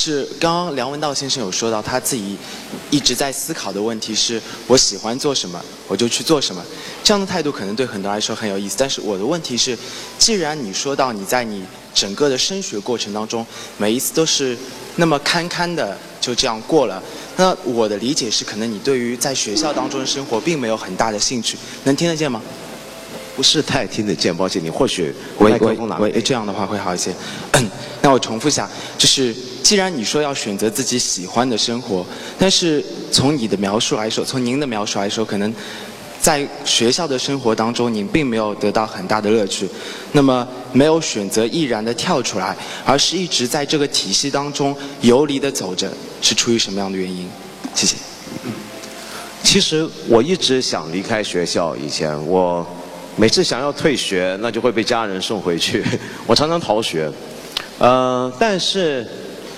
就是刚刚梁文道先生有说到他自己一直在思考的问题是：我喜欢做什么，我就去做什么。这样的态度可能对很多人来说很有意思。但是我的问题是，既然你说到你在你整个的升学过程当中，每一次都是那么堪堪的就这样过了，那我的理解是，可能你对于在学校当中的生活并没有很大的兴趣。能听得见吗？不是太听得见，抱歉，你或许喂喂喂，这样的话会好一些。那我重复一下，就是既然你说要选择自己喜欢的生活，但是从你的描述来说，从您的描述来说，可能在学校的生活当中，您并没有得到很大的乐趣，那么没有选择毅然的跳出来，而是一直在这个体系当中游离的走着，是出于什么样的原因？谢谢。其实我一直想离开学校，以前我。每次想要退学，那就会被家人送回去。我常常逃学，呃，但是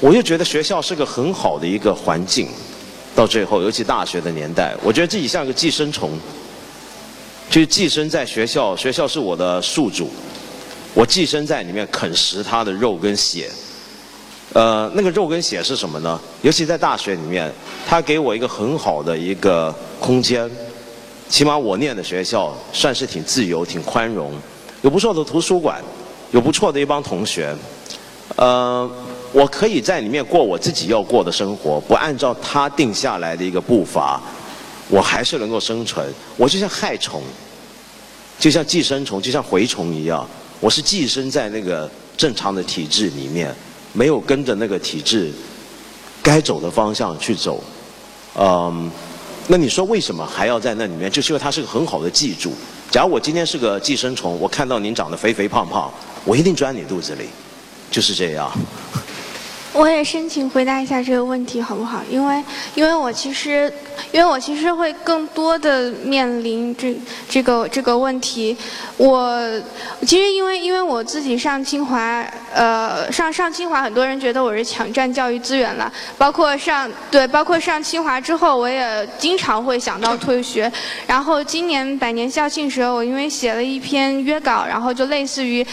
我就觉得学校是个很好的一个环境。到最后，尤其大学的年代，我觉得自己像个寄生虫，就是寄生在学校。学校是我的宿主，我寄生在里面啃食它的肉跟血。呃，那个肉跟血是什么呢？尤其在大学里面，它给我一个很好的一个空间。起码我念的学校算是挺自由、挺宽容，有不错的图书馆，有不错的一帮同学。呃，我可以在里面过我自己要过的生活，不按照他定下来的一个步伐，我还是能够生存。我就像害虫，就像寄生虫，就像蛔虫一样，我是寄生在那个正常的体制里面，没有跟着那个体制该走的方向去走。嗯。那你说为什么还要在那里面？就是因为它是个很好的寄主。假如我今天是个寄生虫，我看到您长得肥肥胖胖，我一定钻你肚子里，就是这样。我也申请回答一下这个问题，好不好？因为，因为我其实，因为我其实会更多的面临这这个这个问题。我其实因为因为我自己上清华，呃，上上清华，很多人觉得我是抢占教育资源了。包括上对，包括上清华之后，我也经常会想到退学。然后今年百年校庆时候，我因为写了一篇约稿，然后就类似于。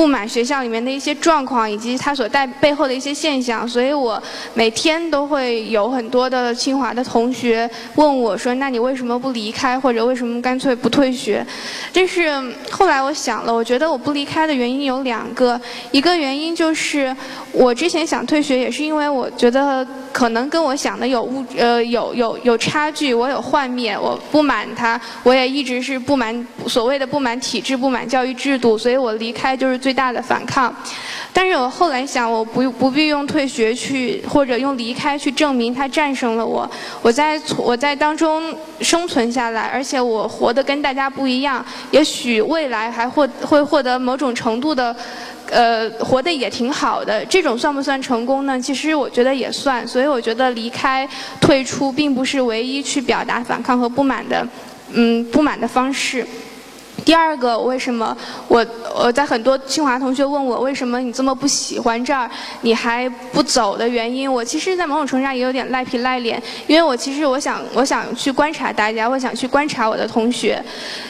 不满学校里面的一些状况，以及它所带背后的一些现象，所以我每天都会有很多的清华的同学问我说：“那你为什么不离开，或者为什么干脆不退学？”但是后来我想了，我觉得我不离开的原因有两个，一个原因就是我之前想退学，也是因为我觉得可能跟我想的有误呃有有有差距，我有幻灭，我不满他，我也一直是不满所谓的不满体制、不满教育制度，所以我离开就是。最最大的反抗，但是我后来想，我不不必用退学去或者用离开去证明他战胜了我，我在我在当中生存下来，而且我活得跟大家不一样，也许未来还获会获得某种程度的，呃，活得也挺好的。这种算不算成功呢？其实我觉得也算。所以我觉得离开、退出并不是唯一去表达反抗和不满的，嗯，不满的方式。第二个，为什么我我在很多清华同学问我为什么你这么不喜欢这儿，你还不走的原因，我其实，在某种程度上也有点赖皮赖脸，因为我其实我想 我想去观察大家，我想去观察我的同学，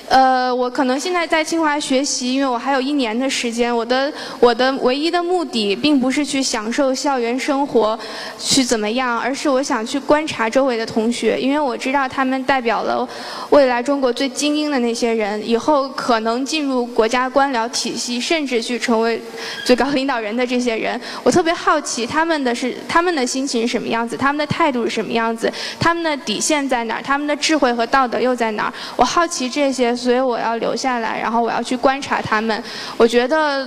呃，我可能现在在清华学习，因为我还有一年的时间，我的我的唯一的目的并不是去享受校园生活，去怎么样，而是我想去观察周围的同学，因为我知道他们代表了未来中国最精英的那些人，以后。可能进入国家官僚体系，甚至去成为最高领导人的这些人，我特别好奇他们的是他们的心情是什么样子，他们的态度是什么样子，他们的底线在哪儿，他们的智慧和道德又在哪儿？我好奇这些，所以我要留下来，然后我要去观察他们。我觉得，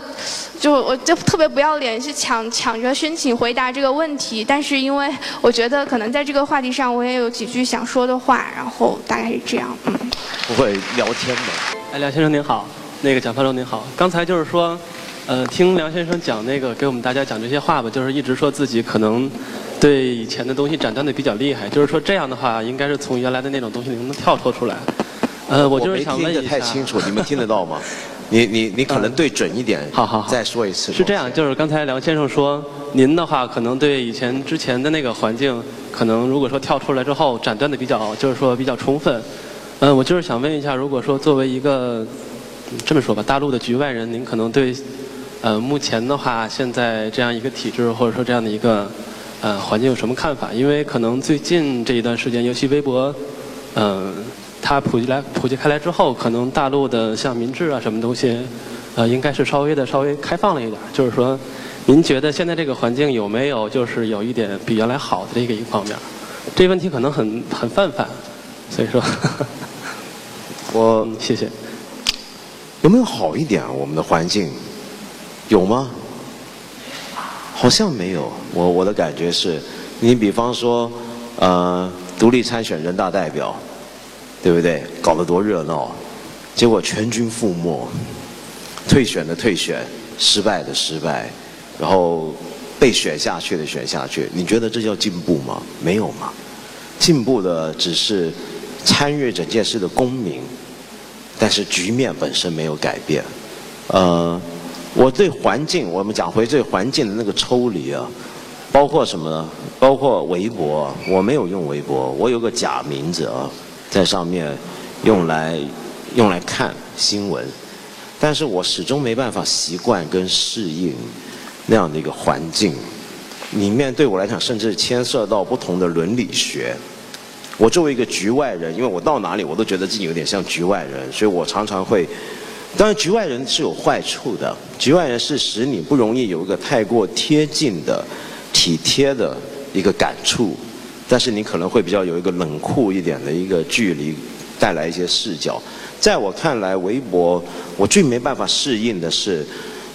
就我就特别不要脸，是抢抢着申请回答这个问题。但是因为我觉得可能在这个话题上，我也有几句想说的话，然后大概是这样。嗯，不会聊天的。哎，梁先生您好，那个蒋方舟您好。刚才就是说，呃，听梁先生讲那个给我们大家讲这些话吧，就是一直说自己可能对以前的东西斩断的比较厉害，就是说这样的话，应该是从原来的那种东西里能跳脱出来。呃，我就是想问一下。听得太清楚，你们 听得到吗？你你你可能对准一点。好好好。再说一次。是这样，就是刚才梁先生说，您的话可能对以前之前的那个环境，可能如果说跳出来之后斩断的比较，就是说比较充分。嗯，我就是想问一下，如果说作为一个这么说吧，大陆的局外人，您可能对呃目前的话，现在这样一个体制或者说这样的一个呃环境有什么看法？因为可能最近这一段时间，尤其微博，嗯，它普及来普及开来之后，可能大陆的像民智啊什么东西，呃，应该是稍微的稍微开放了一点。就是说，您觉得现在这个环境有没有就是有一点比原来好的这个一方面？这问题可能很很泛泛，所以说，我谢谢。有没有好一点啊？我们的环境有吗？好像没有。我我的感觉是，你比方说，呃，独立参选人大代表，对不对？搞得多热闹，结果全军覆没，退选的退选，失败的失败，然后被选下去的选下去。你觉得这叫进步吗？没有嘛。进步的只是参与整件事的公民。但是局面本身没有改变，呃，我对环境，我们讲回对环境的那个抽离啊，包括什么呢？包括微博，我没有用微博，我有个假名字啊，在上面用来用来看新闻，但是我始终没办法习惯跟适应那样的一个环境，里面对我来讲，甚至牵涉到不同的伦理学。我作为一个局外人，因为我到哪里我都觉得自己有点像局外人，所以我常常会，当然局外人是有坏处的，局外人是使你不容易有一个太过贴近的、体贴的一个感触，但是你可能会比较有一个冷酷一点的一个距离，带来一些视角。在我看来，微博我最没办法适应的是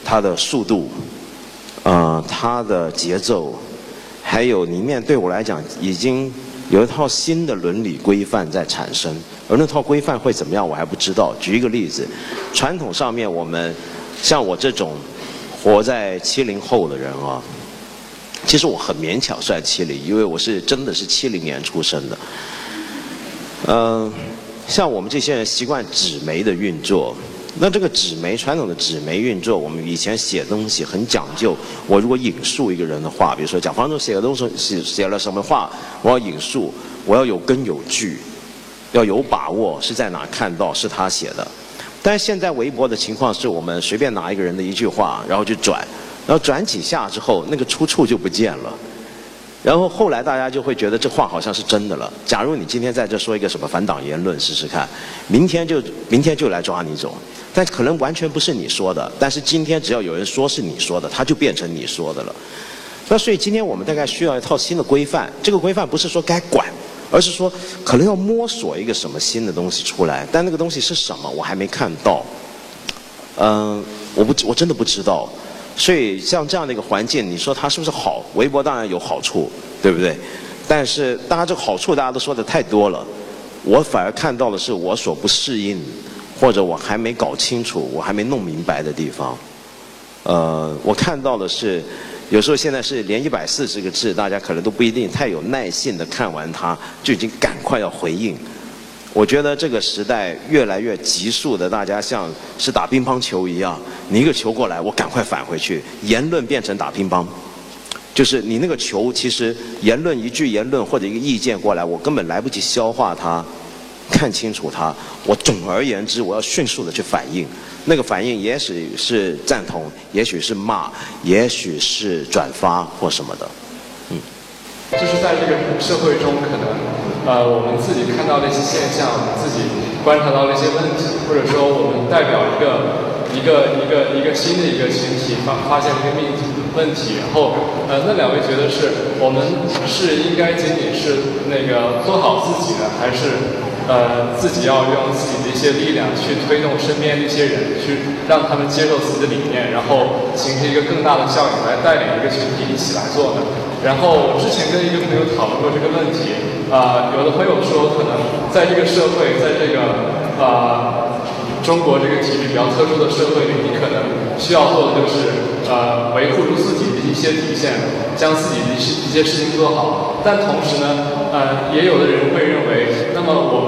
它的速度，呃，它的节奏，还有里面对我来讲已经。有一套新的伦理规范在产生，而那套规范会怎么样，我还不知道。举一个例子，传统上面我们像我这种活在七零后的人啊，其实我很勉强算七零，因为我是真的是七零年出生的。嗯，像我们这些人习惯纸媒的运作。那这个纸媒传统的纸媒运作，我们以前写东西很讲究。我如果引述一个人的话，比如说蒋方舟写的东西写写了什么话，我要引述，我要有根有据，要有把握是在哪看到是他写的。但是现在微博的情况是我们随便拿一个人的一句话，然后就转，然后转几下之后，那个出处就不见了。然后后来大家就会觉得这话好像是真的了。假如你今天在这说一个什么反党言论，试试看，明天就明天就来抓你走。但可能完全不是你说的，但是今天只要有人说是你说的，他就变成你说的了。那所以今天我们大概需要一套新的规范，这个规范不是说该管，而是说可能要摸索一个什么新的东西出来，但那个东西是什么，我还没看到。嗯，我不我真的不知道。所以像这样的一个环境，你说它是不是好？微博当然有好处，对不对？但是大家这个好处大家都说的太多了，我反而看到的是我所不适应。或者我还没搞清楚，我还没弄明白的地方，呃，我看到的是，有时候现在是连一百四十个字，大家可能都不一定太有耐性的看完它，就已经赶快要回应。我觉得这个时代越来越急速的，大家像是打乒乓球一样，你一个球过来，我赶快返回去，言论变成打乒乓，就是你那个球，其实言论一句言论或者一个意见过来，我根本来不及消化它。看清楚它，我总而言之，我要迅速的去反应。那个反应也许是赞同，也许是骂，也许是转发或什么的。嗯，就是在这个社会中，可能呃，我们自己看到的一些现象，我们自己观察到的一些问题，或者说我们代表一个一个一个一个新的一个群体发发现了一个命题问题，然后呃，那两位觉得是我们是应该仅仅是那个做好自己呢，还是？呃，自己要用自己的一些力量去推动身边的一些人，去让他们接受自己的理念，然后形成一个更大的效应，来带领一个群体一起来做的。然后我之前跟一个朋友讨论过这个问题，啊，有的朋友说，可能在这个社会，在这个啊中国这个体制比较特殊的社会里，你可能需要做的就是呃维护住自己的一些底线，将自己的一些一些事情做好。但同时呢。呃，也有的人会认为，那么我们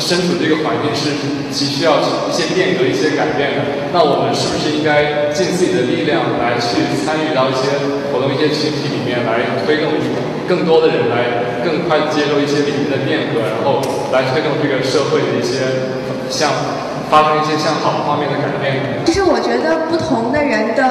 身处这个环境是急需要一些变革、一些改变的。那我们是不是应该尽自己的力量来去参与到一些活动、一些群体里面，来推动更多的人来更快的接受一些理念的变革，然后来推动这个社会的一些向发生一些向好的方面的改变？其实我觉得不同的人的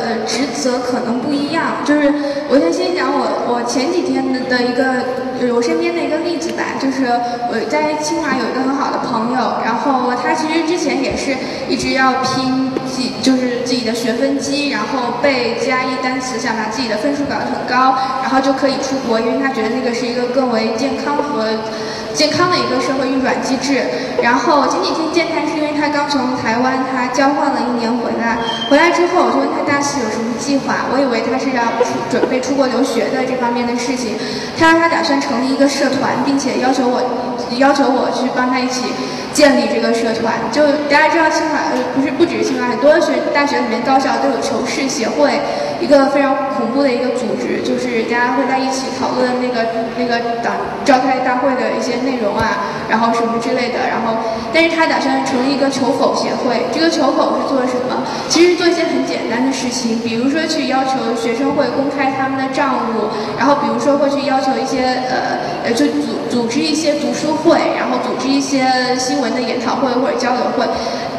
呃职责可能不一样。就是我先先讲我我前几天的的一个就是我身边的一个例子吧，就是我在清华有一个很好的朋友，然后他其实之前也是一直要拼自就是自己的学分机，然后背 GRE 单词，想把自己的分数搞得很高，然后就可以出国，因为他觉得那个是一个更为健康和。健康的一个社会运转机制。然后前几天见他是因为他刚从台湾他交换了一年回来，回来之后我就问他大四有什么计划，我以为他是要出准备出国留学的这方面的事情。他说他打算成立一个社团，并且要求我要求我去帮他一起建立这个社团。就大家知道清华呃不是不只是清华，很多学大学里面高校都有求是协会。一个非常恐怖的一个组织，就是大家会在一起讨论那个那个党召开大会的一些内容啊，然后什么之类的。然后，但是他打算成立一个求否协会。这个求否是做什么？其实做一些很简单的事情，比如说去要求学生会公开他们的账务，然后比如说会去要求一些呃呃，就组组织一些读书会，然后组织一些新闻的研讨会或者交流会。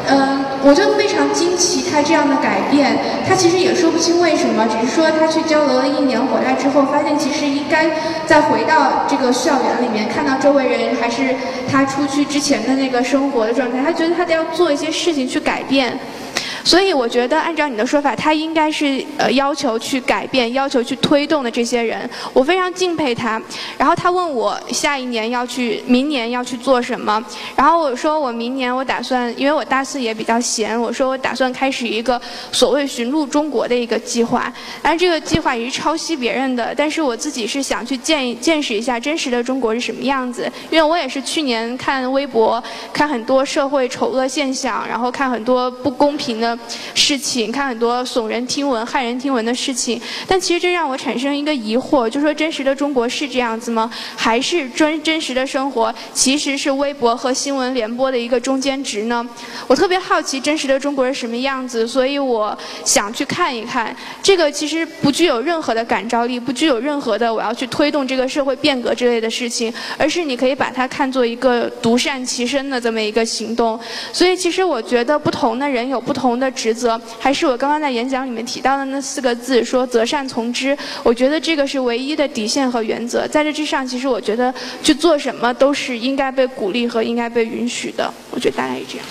嗯，我就非常惊奇他这样的改变，他其实也说不清为什么，只是说他去交流了一年回来之后，发现其实应该再回到这个校园里面，看到周围人还是他出去之前的那个生活的状态，他觉得他得要做一些事情去改变。所以我觉得，按照你的说法，他应该是呃要求去改变、要求去推动的这些人，我非常敬佩他。然后他问我下一年要去、明年要去做什么，然后我说我明年我打算，因为我大四也比较闲，我说我打算开始一个所谓寻路中国的一个计划。但是这个计划也是抄袭别人的，但是我自己是想去见见识一下真实的中国是什么样子，因为我也是去年看微博，看很多社会丑恶现象，然后看很多不公平的。事情看很多耸人听闻、骇人听闻的事情，但其实这让我产生一个疑惑，就说真实的中国是这样子吗？还是真真实的生活其实是微博和新闻联播的一个中间值呢？我特别好奇真实的中国是什么样子，所以我想去看一看。这个其实不具有任何的感召力，不具有任何的我要去推动这个社会变革之类的事情，而是你可以把它看作一个独善其身的这么一个行动。所以其实我觉得不同的人有不同的。职责还是我刚刚在演讲里面提到的那四个字，说择善从之。我觉得这个是唯一的底线和原则，在这之上，其实我觉得去做什么都是应该被鼓励和应该被允许的。我觉得大概是这样。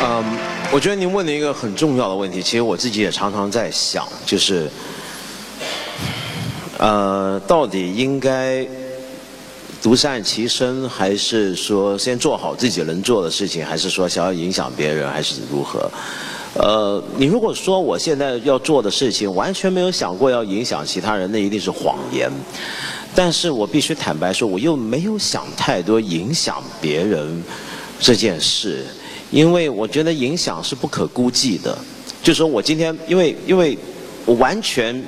嗯，我觉得您问了一个很重要的问题，其实我自己也常常在想，就是，呃，到底应该。独善其身，还是说先做好自己能做的事情，还是说想要影响别人，还是如何？呃，你如果说我现在要做的事情完全没有想过要影响其他人，那一定是谎言。但是我必须坦白说，我又没有想太多影响别人这件事，因为我觉得影响是不可估计的。就说我今天，因为因为我完全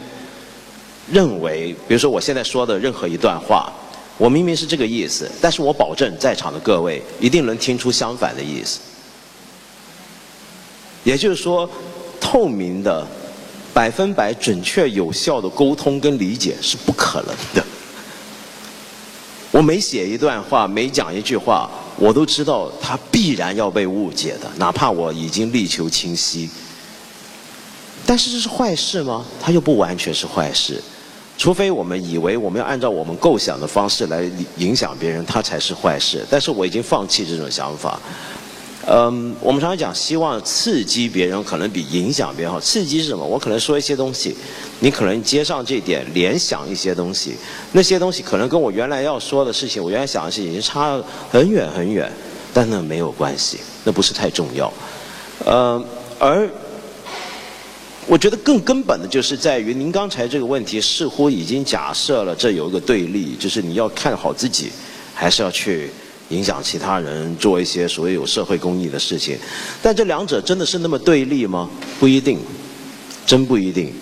认为，比如说我现在说的任何一段话。我明明是这个意思，但是我保证在场的各位一定能听出相反的意思。也就是说，透明的、百分百准确有效的沟通跟理解是不可能的。我每写一段话，每讲一句话，我都知道它必然要被误解的，哪怕我已经力求清晰。但是这是坏事吗？它又不完全是坏事。除非我们以为我们要按照我们构想的方式来影响别人，它才是坏事。但是我已经放弃这种想法。嗯，我们常常讲，希望刺激别人可能比影响别人好。刺激是什么？我可能说一些东西，你可能接上这点，联想一些东西。那些东西可能跟我原来要说的事情，我原来想的事情已经差很远很远，但那没有关系，那不是太重要。呃，而。我觉得更根本的就是在于，您刚才这个问题似乎已经假设了这有一个对立，就是你要看好自己，还是要去影响其他人，做一些所谓有社会公益的事情。但这两者真的是那么对立吗？不一定，真不一定。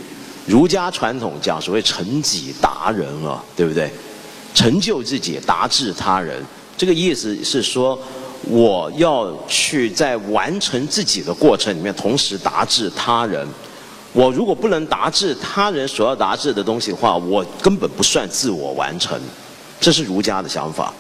儒家传统讲所谓成己达人啊，对不对？成就自己，达至他人。这个意思是说，我要去在完成自己的过程里面，同时达至他人。我如果不能达至他人所要达至的东西的话，我根本不算自我完成，这是儒家的想法。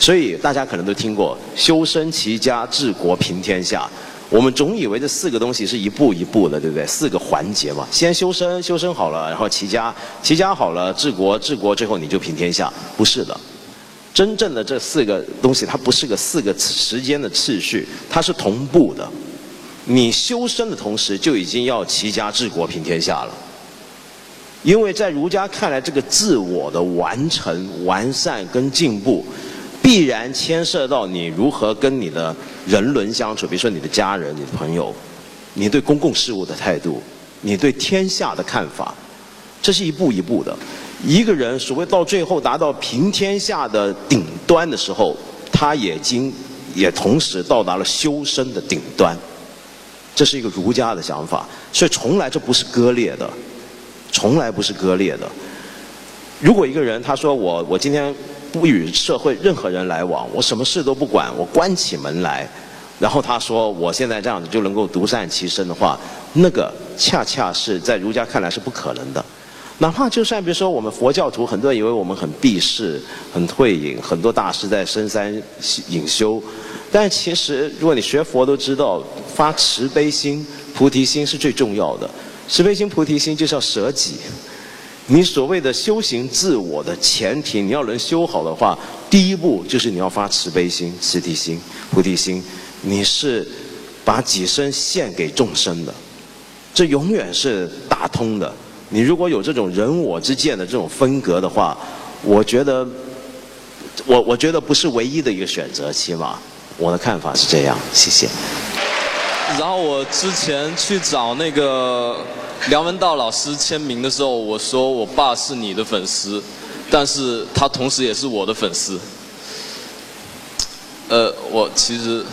所以大家可能都听过“修身齐家治国平天下”。我们总以为这四个东西是一步一步的，对不对？四个环节嘛，先修身，修身好了，然后齐家，齐家好了，治国，治国，最后你就平天下。不是的，真正的这四个东西，它不是个四个时间的次序，它是同步的。你修身的同时，就已经要齐家治国平天下了。因为在儒家看来，这个自我的完成、完善跟进步。必然牵涉到你如何跟你的人伦相处，比如说你的家人、你的朋友，你对公共事务的态度，你对天下的看法，这是一步一步的。一个人所谓到最后达到平天下的顶端的时候，他已经也同时到达了修身的顶端。这是一个儒家的想法，所以从来这不是割裂的，从来不是割裂的。如果一个人他说我我今天。不与社会任何人来往，我什么事都不管，我关起门来。然后他说：“我现在这样子就能够独善其身的话，那个恰恰是在儒家看来是不可能的。哪怕就算比如说我们佛教徒，很多人以为我们很避世、很退隐，很多大师在深山隐修。但其实，如果你学佛都知道，发慈悲心、菩提心是最重要的。慈悲心、菩提心就是要舍己。”你所谓的修行自我的前提，你要能修好的话，第一步就是你要发慈悲心、慈提心、菩提心，你是把己身献给众生的，这永远是打通的。你如果有这种人我之间的这种分隔的话，我觉得，我我觉得不是唯一的一个选择，起码我的看法是这样。谢谢。然后我之前去找那个。梁文道老师签名的时候，我说我爸是你的粉丝，但是他同时也是我的粉丝。呃，我其实，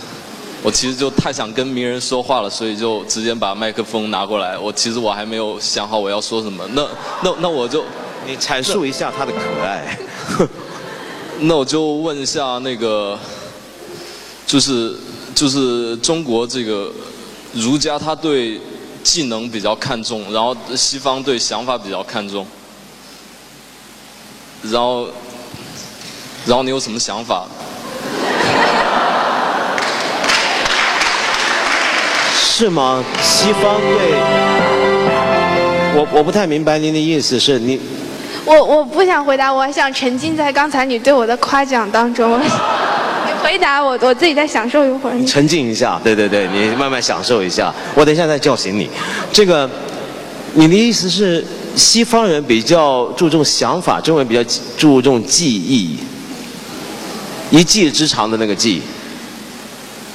我其实就太想跟名人说话了，所以就直接把麦克风拿过来。我其实我还没有想好我要说什么，那那那我就，你阐述一下他的可爱。那我就问一下那个，就是就是中国这个儒家他对。技能比较看重，然后西方对想法比较看重，然后，然后你有什么想法？是吗？西方对，我我不太明白您的意思是你。我我不想回答，我想沉浸在刚才你对我的夸奖当中。回答我，我自己再享受一会儿。沉浸一下，对对对，你慢慢享受一下。我等一下再叫醒你。这个，你的意思是西方人比较注重想法，中文比较注重记忆，一技之长的那个技，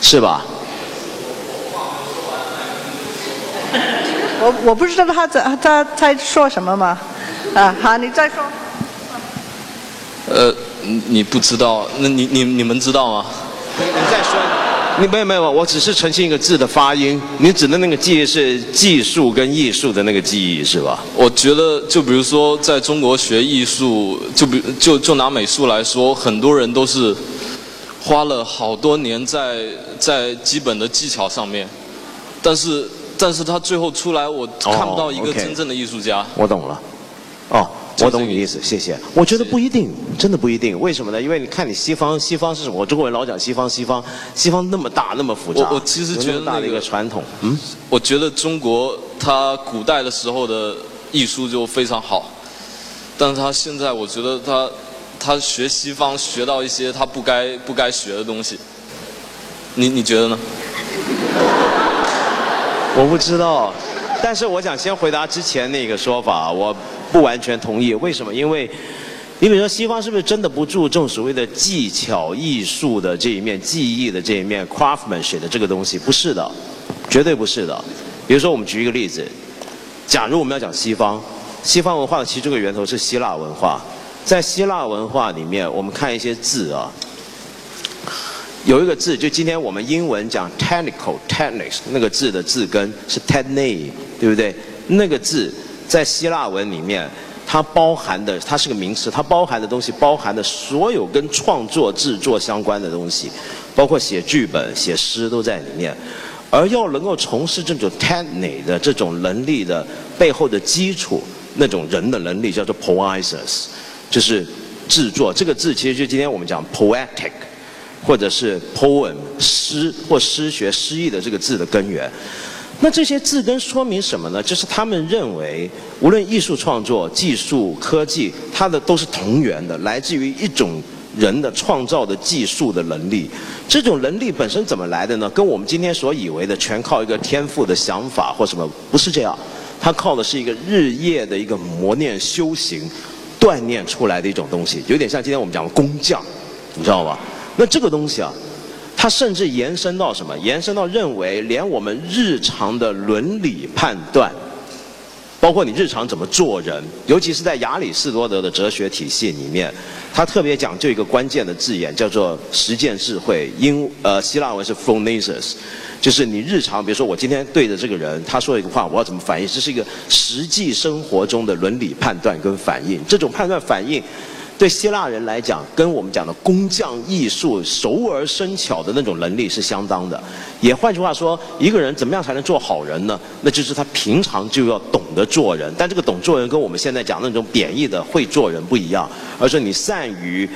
是吧？我我不知道他在他在说什么嘛，啊，好，你再说。呃。你不知道？那你你你们知道吗？你再说，你没有没有，我只是澄清一个字的发音。你指的那个记忆是技术跟艺术的那个记忆是吧？我觉得，就比如说，在中国学艺术，就比就就拿美术来说，很多人都是花了好多年在在基本的技巧上面，但是但是他最后出来，我看不到一个真正的艺术家。我懂了，哦。我懂你意思，谢谢。我觉得不一定，真的不一定。为什么呢？因为你看，你西方，西方是什么？我中国人老讲西方，西方，西方那么大，那么复杂。我我其实觉得那个传统，嗯，我觉得中国它古代的时候的艺术就非常好，但是他现在我觉得他他学西方学到一些他不该不该学的东西。你你觉得呢？我不知道，但是我想先回答之前那个说法，我。不完全同意，为什么？因为，你比如说，西方是不是真的不注重所谓的技巧艺术的这一面、技艺的这一面、craftsmanship 的这个东西？不是的，绝对不是的。比如说，我们举一个例子，假如我们要讲西方，西方文化的其中一个源头是希腊文化，在希腊文化里面，我们看一些字啊，有一个字，就今天我们英文讲 technical technics 那个字的字根是 techne，对不对？那个字。在希腊文里面，它包含的，它是个名词，它包含的东西，包含的所有跟创作、制作相关的东西，包括写剧本、写诗都在里面。而要能够从事这种 technic 的这种能力的背后的基础，那种人的能力叫做 poesis，就是制作。这个字其实就今天我们讲 poetic，或者是 poem 诗或诗学诗意的这个字的根源。那这些字根说明什么呢？就是他们认为，无论艺术创作、技术、科技，它的都是同源的，来自于一种人的创造的技术的能力。这种能力本身怎么来的呢？跟我们今天所以为的全靠一个天赋的想法或什么，不是这样。它靠的是一个日夜的一个磨练、修行、锻炼出来的一种东西，有点像今天我们讲的工匠，你知道吧？那这个东西啊。它甚至延伸到什么？延伸到认为，连我们日常的伦理判断，包括你日常怎么做人，尤其是在亚里士多德的哲学体系里面，他特别讲究一个关键的字眼，叫做实践智慧。英呃希腊文是 phronesis，就是你日常，比如说我今天对着这个人，他说一个话，我要怎么反应？这是一个实际生活中的伦理判断跟反应。这种判断反应。对希腊人来讲，跟我们讲的工匠艺术、熟而生巧的那种能力是相当的。也换句话说，一个人怎么样才能做好人呢？那就是他平常就要懂得做人。但这个懂做人跟我们现在讲的那种贬义的会做人不一样，而是你善于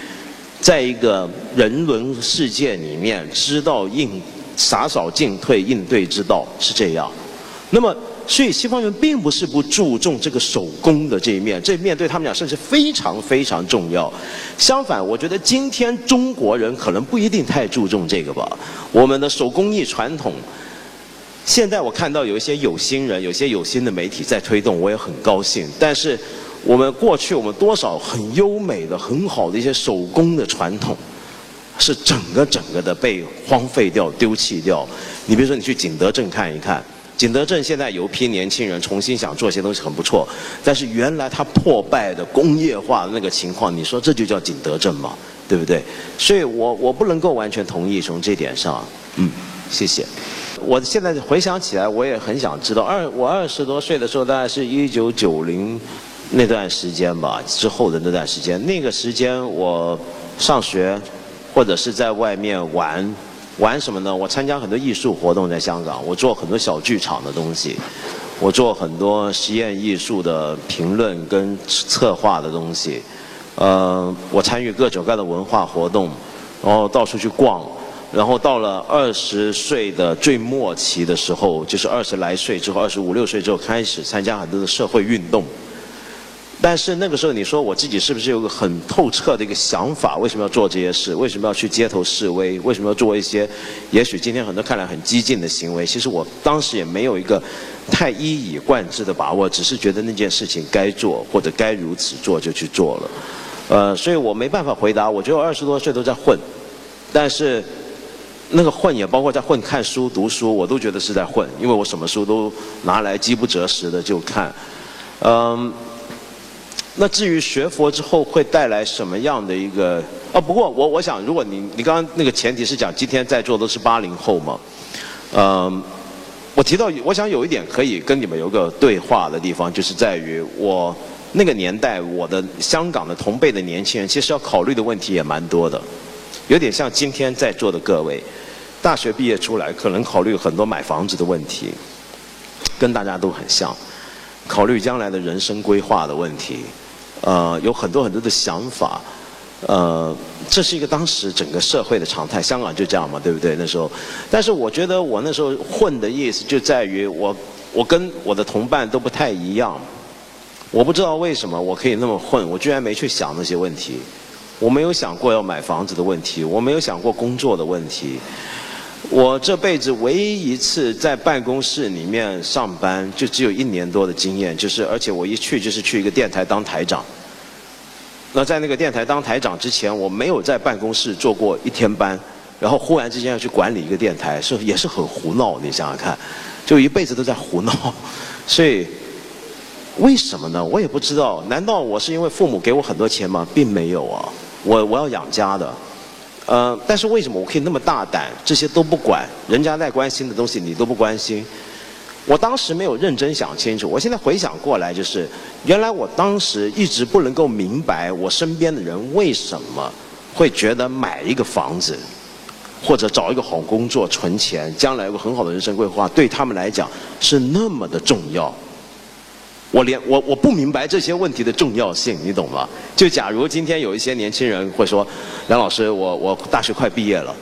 在一个人伦世界里面知道应洒扫进退应对之道是这样。那么。所以西方人并不是不注重这个手工的这一面，这一面对他们讲甚至非常非常重要。相反，我觉得今天中国人可能不一定太注重这个吧。我们的手工艺传统，现在我看到有一些有心人、有些有心的媒体在推动，我也很高兴。但是我们过去我们多少很优美的、很好的一些手工的传统，是整个整个的被荒废掉、丢弃掉。你比如说，你去景德镇看一看。景德镇现在有批年轻人重新想做些东西很不错，但是原来它破败的工业化的那个情况，你说这就叫景德镇吗？对不对？所以我我不能够完全同意从这点上，嗯，谢谢。我现在回想起来，我也很想知道，二我二十多岁的时候，大概是一九九零那段时间吧，之后的那段时间，那个时间我上学或者是在外面玩。玩什么呢？我参加很多艺术活动，在香港，我做很多小剧场的东西，我做很多实验艺术的评论跟策划的东西，呃，我参与各种各样的文化活动，然后到处去逛，然后到了二十岁的最末期的时候，就是二十来岁之后，二十五六岁之后开始参加很多的社会运动。但是那个时候，你说我自己是不是有个很透彻的一个想法？为什么要做这些事？为什么要去街头示威？为什么要做一些也许今天很多看来很激进的行为？其实我当时也没有一个太一以贯之的把握，只是觉得那件事情该做或者该如此做就去做了。呃，所以我没办法回答。我觉得我二十多岁都在混，但是那个混也包括在混看书、读书，我都觉得是在混，因为我什么书都拿来饥不择食的就看。嗯。那至于学佛之后会带来什么样的一个？哦，不过我我想，如果你你刚刚那个前提是讲今天在座都是八零后嘛，嗯，我提到我想有一点可以跟你们有个对话的地方，就是在于我那个年代我的香港的同辈的年轻人，其实要考虑的问题也蛮多的，有点像今天在座的各位，大学毕业出来可能考虑很多买房子的问题，跟大家都很像。考虑将来的人生规划的问题，呃，有很多很多的想法，呃，这是一个当时整个社会的常态。香港就这样嘛，对不对？那时候，但是我觉得我那时候混的意思就在于我，我跟我的同伴都不太一样。我不知道为什么我可以那么混，我居然没去想那些问题。我没有想过要买房子的问题，我没有想过工作的问题。我这辈子唯一一次在办公室里面上班，就只有一年多的经验，就是而且我一去就是去一个电台当台长。那在那个电台当台长之前，我没有在办公室做过一天班，然后忽然之间要去管理一个电台，是也是很胡闹。你想想看，就一辈子都在胡闹，所以为什么呢？我也不知道。难道我是因为父母给我很多钱吗？并没有啊，我我要养家的。呃，但是为什么我可以那么大胆，这些都不管，人家在关心的东西你都不关心？我当时没有认真想清楚，我现在回想过来，就是原来我当时一直不能够明白，我身边的人为什么会觉得买一个房子，或者找一个好工作存钱，将来有个很好的人生规划，对他们来讲是那么的重要。我连我我不明白这些问题的重要性，你懂吗？就假如今天有一些年轻人会说，梁老师，我我大学快毕业了，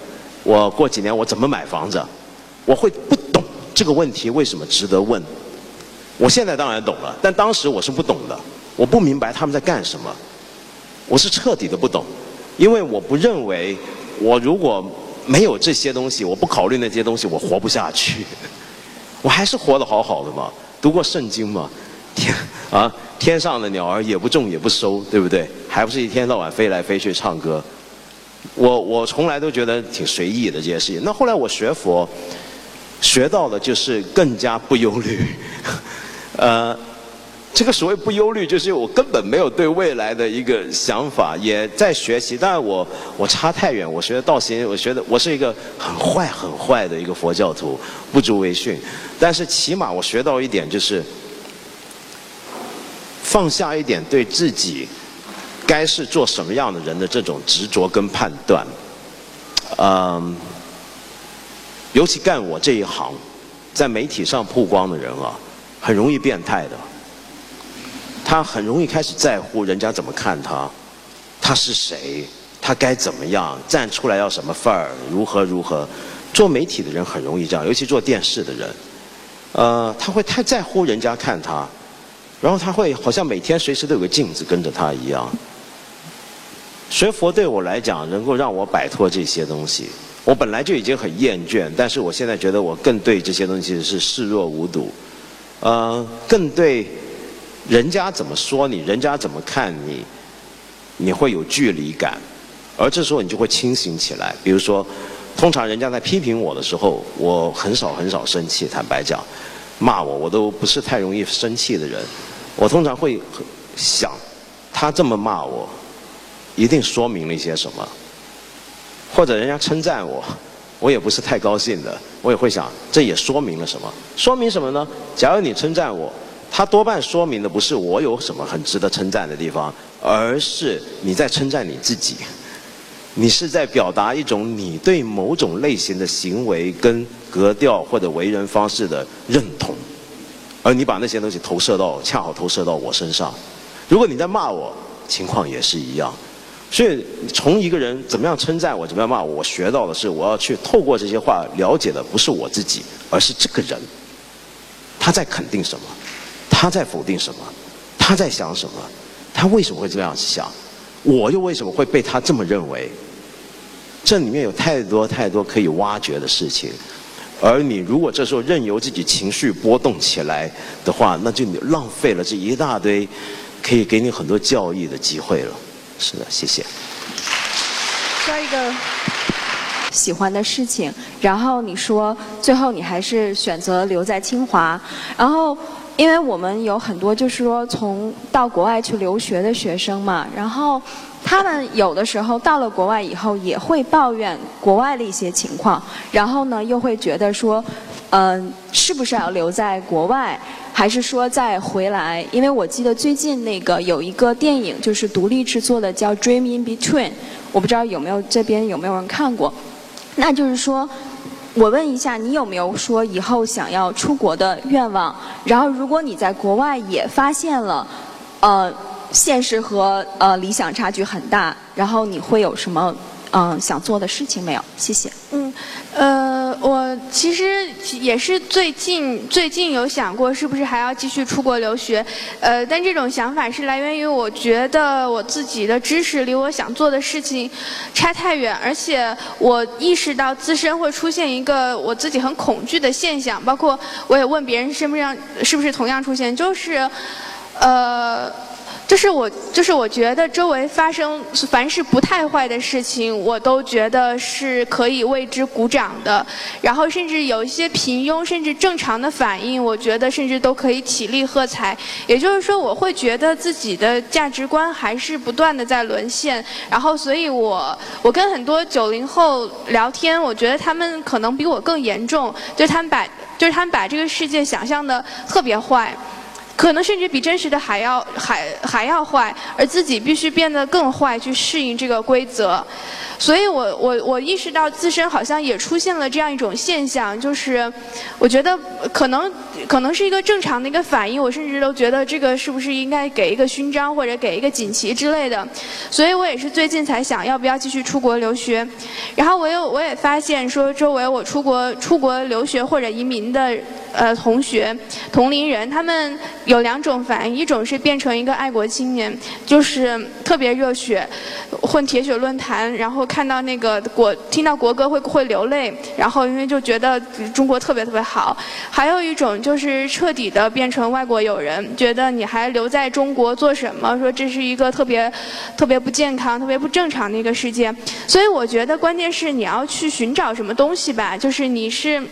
我过几年我怎么买房子？我会不懂这个问题为什么值得问。我现在当然懂了，但当时我是不懂的，我不明白他们在干什么，我是彻底的不懂，因为我不认为我如果没有这些东西，我不考虑那些东西，我活不下去。我还是活得好好的嘛，读过圣经嘛。天啊，天上的鸟儿也不种也不收，对不对？还不是一天到晚飞来飞去唱歌。我我从来都觉得挺随意的这些事情。那后来我学佛，学到的就是更加不忧虑。呃，这个所谓不忧虑，就是我根本没有对未来的一个想法，也在学习。但是我我差太远，我学的道行，我学的我是一个很坏很坏的一个佛教徒，不足为训。但是起码我学到一点就是。放下一点对自己该是做什么样的人的这种执着跟判断，嗯，尤其干我这一行，在媒体上曝光的人啊，很容易变态的。他很容易开始在乎人家怎么看他，他是谁，他该怎么样站出来要什么范儿，如何如何。做媒体的人很容易这样，尤其做电视的人，呃，他会太在乎人家看他。然后他会好像每天随时都有个镜子跟着他一样。学佛对我来讲，能够让我摆脱这些东西。我本来就已经很厌倦，但是我现在觉得我更对这些东西是视若无睹。呃，更对人家怎么说你，人家怎么看你，你会有距离感。而这时候你就会清醒起来。比如说，通常人家在批评我的时候，我很少很少生气。坦白讲，骂我我都不是太容易生气的人。我通常会想，他这么骂我，一定说明了一些什么，或者人家称赞我，我也不是太高兴的，我也会想，这也说明了什么？说明什么呢？假如你称赞我，他多半说明的不是我有什么很值得称赞的地方，而是你在称赞你自己，你是在表达一种你对某种类型的行为跟格调或者为人方式的认同。而你把那些东西投射到，恰好投射到我身上。如果你在骂我，情况也是一样。所以，从一个人怎么样称赞我，怎么样骂我，我学到的是，我要去透过这些话了解的不是我自己，而是这个人。他在肯定什么？他在否定什么？他在想什么？他为什么会这样想？我又为什么会被他这么认为？这里面有太多太多可以挖掘的事情。而你如果这时候任由自己情绪波动起来的话，那就浪费了这一大堆可以给你很多教育的机会了。是的，谢谢。说一个喜欢的事情，然后你说最后你还是选择留在清华，然后因为我们有很多就是说从到国外去留学的学生嘛，然后。他们有的时候到了国外以后，也会抱怨国外的一些情况，然后呢，又会觉得说，嗯，是不是要留在国外，还是说再回来？因为我记得最近那个有一个电影，就是独立制作的，叫《Dream in Between》，我不知道有没有这边有没有人看过。那就是说，我问一下，你有没有说以后想要出国的愿望？然后，如果你在国外也发现了，呃。现实和呃理想差距很大，然后你会有什么嗯想做的事情没有？谢谢。嗯，呃，我其实也是最近最近有想过是不是还要继续出国留学，呃，但这种想法是来源于我觉得我自己的知识离我想做的事情差太远，而且我意识到自身会出现一个我自己很恐惧的现象，包括我也问别人身上是不是同样出现，就是呃。就是我，就是我觉得周围发生凡是不太坏的事情，我都觉得是可以为之鼓掌的。然后甚至有一些平庸甚至正常的反应，我觉得甚至都可以起立喝彩。也就是说，我会觉得自己的价值观还是不断的在沦陷。然后，所以我我跟很多九零后聊天，我觉得他们可能比我更严重，就他们把就是他们把这个世界想象的特别坏。可能甚至比真实的还要还还要坏，而自己必须变得更坏去适应这个规则。所以我我我意识到自身好像也出现了这样一种现象，就是我觉得可能可能是一个正常的一个反应，我甚至都觉得这个是不是应该给一个勋章或者给一个锦旗之类的。所以我也是最近才想要不要继续出国留学。然后我又我也发现说，周围我出国出国留学或者移民的呃同学同龄人，他们有两种反应，一种是变成一个爱国青年，就是特别热血，混铁血论坛，然后。看到那个国，听到国歌会会流泪，然后因为就觉得中国特别特别好。还有一种就是彻底的变成外国友人，觉得你还留在中国做什么？说这是一个特别特别不健康、特别不正常的一个世界。所以我觉得关键是你要去寻找什么东西吧，就是你是。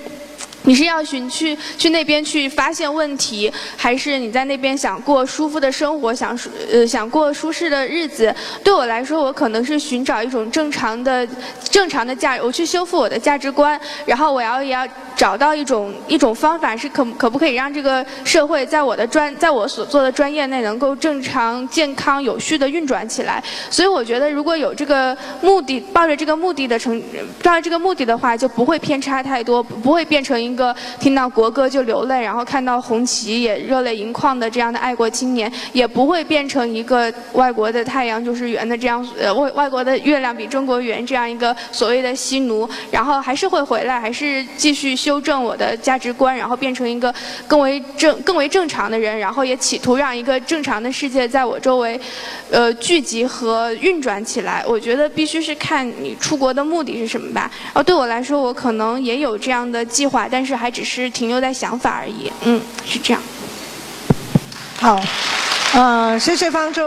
你是要寻去去那边去发现问题，还是你在那边想过舒服的生活，想呃想过舒适的日子？对我来说，我可能是寻找一种正常的正常的价，我去修复我的价值观，然后我要也要找到一种一种方法，是可可不可以让这个社会在我的专在我所做的专业内能够正常、健康、有序的运转起来？所以我觉得，如果有这个目的，抱着这个目的的成，抱着这个目的的话，就不会偏差太多，不会变成一。个听到国歌就流泪，然后看到红旗也热泪盈眶的这样的爱国青年，也不会变成一个外国的太阳就是圆的这样，呃外外国的月亮比中国圆这样一个所谓的西奴，然后还是会回来，还是继续修正我的价值观，然后变成一个更为正更为正常的人，然后也企图让一个正常的世界在我周围，呃聚集和运转起来。我觉得必须是看你出国的目的是什么吧。然后对我来说，我可能也有这样的计划，但是。还只是停留在想法而已，嗯，是这样。好，呃，谢谢方舟。